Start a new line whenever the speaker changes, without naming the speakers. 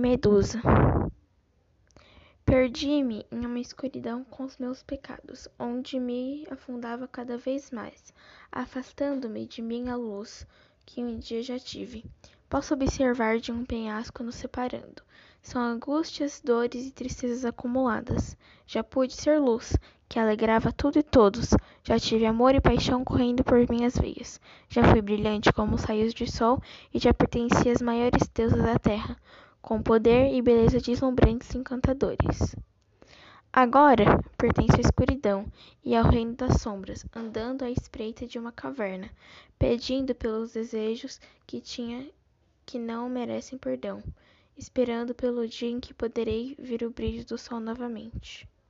Medusa. Perdi-me em uma escuridão com os meus pecados, onde me afundava cada vez mais, afastando-me de mim a luz que um dia já tive. Posso observar de um penhasco nos separando. São angústias, dores e tristezas acumuladas. Já pude ser luz, que alegrava tudo e todos. Já tive amor e paixão correndo por minhas veias. Já fui brilhante como os raios de sol e já pertenci às maiores deusas da terra com poder e beleza deslumbrantes e encantadores. Agora pertenço à escuridão e ao reino das sombras, andando à espreita de uma caverna, pedindo pelos desejos que tinha que não merecem perdão, esperando pelo dia em que poderei ver o brilho do sol novamente.